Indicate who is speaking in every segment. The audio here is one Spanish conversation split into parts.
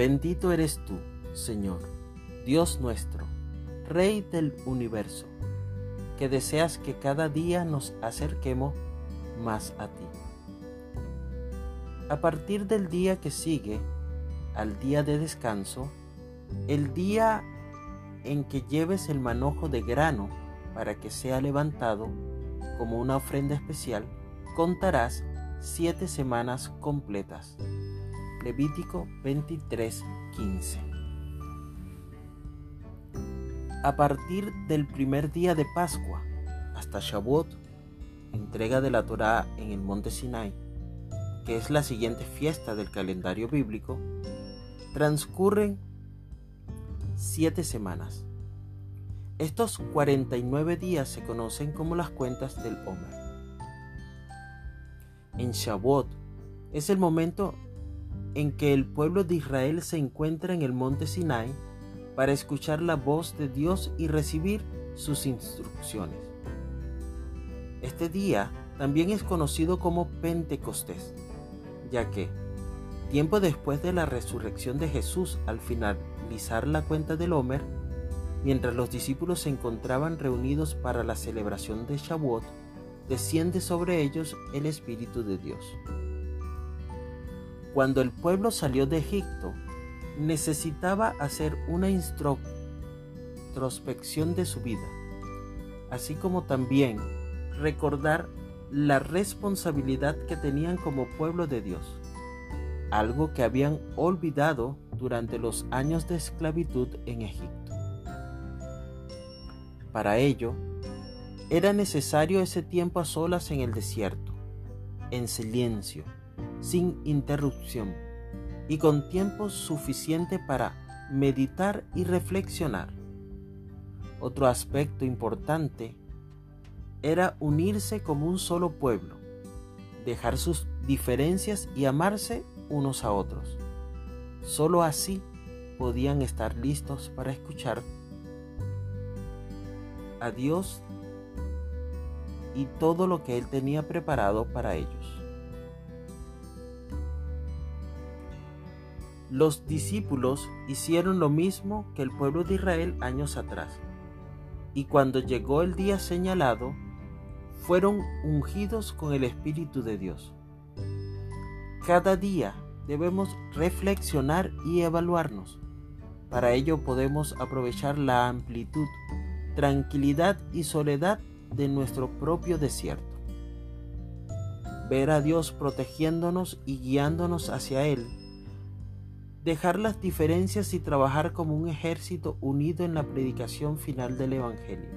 Speaker 1: Bendito eres tú, Señor, Dios nuestro, Rey del universo, que deseas que cada día nos acerquemos más a ti. A partir del día que sigue, al día de descanso, el día en que lleves el manojo de grano para que sea levantado como una ofrenda especial, contarás siete semanas completas. Levítico 23:15. A partir del primer día de Pascua hasta Shavuot, entrega de la Torá en el monte Sinai, que es la siguiente fiesta del calendario bíblico, transcurren siete semanas. Estos 49 días se conocen como las cuentas del Homer. En Shavuot es el momento en que el pueblo de Israel se encuentra en el monte Sinai para escuchar la voz de Dios y recibir sus instrucciones. Este día también es conocido como Pentecostés, ya que, tiempo después de la resurrección de Jesús al finalizar la cuenta del Homer, mientras los discípulos se encontraban reunidos para la celebración de Shavuot, desciende sobre ellos el Espíritu de Dios. Cuando el pueblo salió de Egipto, necesitaba hacer una introspección de su vida, así como también recordar la responsabilidad que tenían como pueblo de Dios, algo que habían olvidado durante los años de esclavitud en Egipto. Para ello, era necesario ese tiempo a solas en el desierto, en silencio, sin interrupción y con tiempo suficiente para meditar y reflexionar. Otro aspecto importante era unirse como un solo pueblo, dejar sus diferencias y amarse unos a otros. Solo así podían estar listos para escuchar a Dios y todo lo que Él tenía preparado para ellos. Los discípulos hicieron lo mismo que el pueblo de Israel años atrás, y cuando llegó el día señalado, fueron ungidos con el Espíritu de Dios. Cada día debemos reflexionar y evaluarnos. Para ello podemos aprovechar la amplitud, tranquilidad y soledad de nuestro propio desierto. Ver a Dios protegiéndonos y guiándonos hacia Él dejar las diferencias y trabajar como un ejército unido en la predicación final del Evangelio,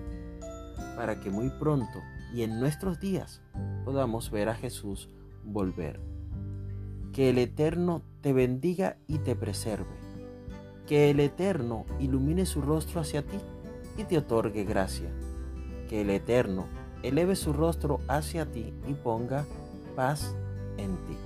Speaker 1: para que muy pronto y en nuestros días podamos ver a Jesús volver. Que el Eterno te bendiga y te preserve. Que el Eterno ilumine su rostro hacia ti y te otorgue gracia. Que el Eterno eleve su rostro hacia ti y ponga paz en ti.